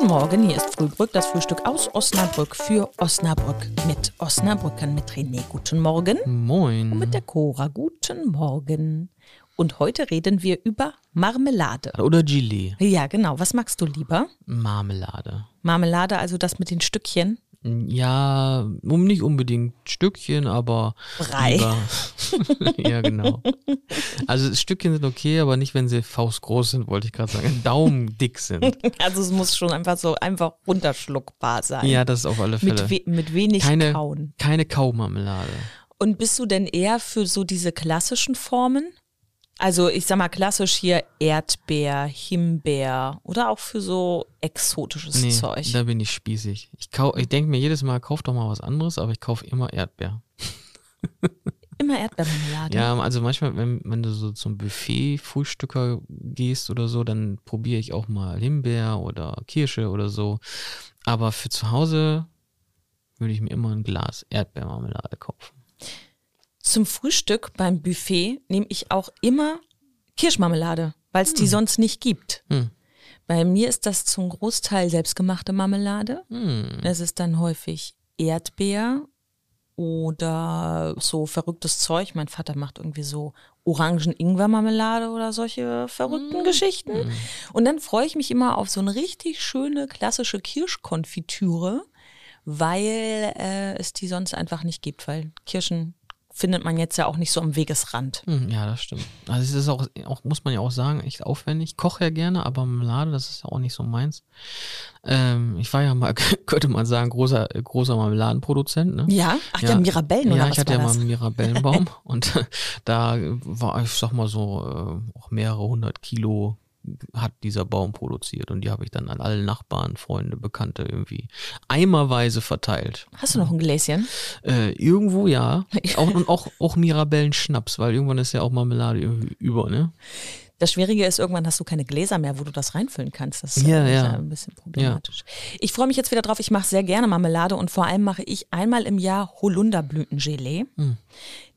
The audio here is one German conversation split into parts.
Guten Morgen, hier ist Frühbrück, das Frühstück aus Osnabrück für Osnabrück mit Osnabrückern mit René. Guten Morgen. Moin. Und mit der Cora. Guten Morgen. Und heute reden wir über Marmelade. Oder Gelee. Ja, genau. Was magst du lieber? Marmelade. Marmelade, also das mit den Stückchen. Ja, um nicht unbedingt Stückchen, aber Brei. ja, genau. Also Stückchen sind okay, aber nicht, wenn sie faustgroß sind, wollte ich gerade sagen. Daumendick sind. Also es muss schon einfach so einfach runterschluckbar sein. Ja, das ist auf alle Fälle. mit, we mit wenig keine, Kauen. keine Kaumarmelade. Und bist du denn eher für so diese klassischen Formen? Also ich sag mal klassisch hier Erdbeer, Himbeer oder auch für so exotisches Nee, Zeug. da bin ich spießig. Ich, kau- ich denke mir jedes Mal, kauf doch mal was anderes, aber ich kaufe immer Erdbeer. Immer Erdbeermarmelade. Ja, also manchmal, wenn, wenn du so zum Buffet-Frühstücker gehst oder so, dann probiere ich auch mal Himbeer oder Kirsche oder so. Aber für zu Hause würde ich mir immer ein Glas Erdbeermarmelade kaufen. Zum Frühstück beim Buffet nehme ich auch immer Kirschmarmelade, weil es die sonst nicht gibt. Hm. Bei mir ist das zum Großteil selbstgemachte Marmelade. Hm. Es ist dann häufig Erdbeer oder so verrücktes Zeug. Mein Vater macht irgendwie so Orangen-Ingwer-Marmelade oder solche verrückten Geschichten. Und dann freue ich mich immer auf so eine richtig schöne klassische Kirschkonfitüre, weil äh, es die sonst einfach nicht gibt, weil Kirschen findet man jetzt ja auch nicht so am Wegesrand. Hm, Ja, das stimmt. Also es ist auch, auch, muss man ja auch sagen, echt aufwendig. Ich koche ja gerne, aber Marmelade, das ist ja auch nicht so meins. Ähm, ich war ja mal, könnte man sagen, großer, großer Marmeladenproduzent, ne? Ja? Ach ja, Mirabellen oder Ja, ich hatte ja mal einen Mirabellenbaum und da war, ich sag mal so, äh, auch mehrere hundert Kilo hat dieser Baum produziert und die habe ich dann an alle Nachbarn, Freunde, Bekannte irgendwie eimerweise verteilt. Hast du noch ein Gläschen? Äh, irgendwo ja. Auch, und auch, auch Mirabellen-Schnaps, weil irgendwann ist ja auch Marmelade über, ne? Das Schwierige ist, irgendwann hast du keine Gläser mehr, wo du das reinfüllen kannst. Das ist Ja, äh, ja. ein bisschen problematisch. Ich freue mich jetzt wieder drauf. Ich mache sehr gerne Marmelade und vor allem mache ich einmal im Jahr Holunderblütengelee. Hm.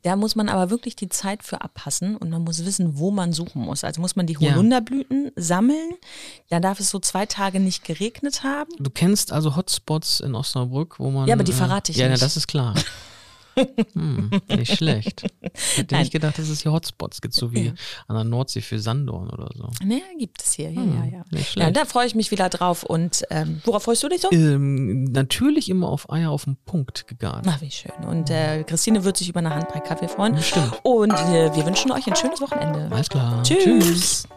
Da muss man aber wirklich die Zeit für abpassen und man muss wissen, wo man suchen muss. Also muss man die Ja. Holunderblüten sammeln. Dann darf es so zwei Tage nicht geregnet haben. Du kennst also Hotspots in Osnabrück, wo man. Ja, aber die äh, verrate ich ja, nicht. Ja, das ist klar. Hm, nicht schlecht. Hätte Nein. nicht gedacht, dass es hier Hotspots gibt, so wie an der Nordsee für Sanddorn oder so. Naja, gibt es hier. Ja, Hm, ja, ja. nicht ja schlecht. da freue ich mich wieder drauf. Und ähm, worauf freust du dich so? Ähm, natürlich immer auf Eier auf den Punkt gegart. Ach, wie schön. Und äh, Christine wird sich über eine Handbrei Kaffee freuen. Stimmt. Und äh, wir wünschen euch ein schönes Wochenende. Alles klar. Tschüss.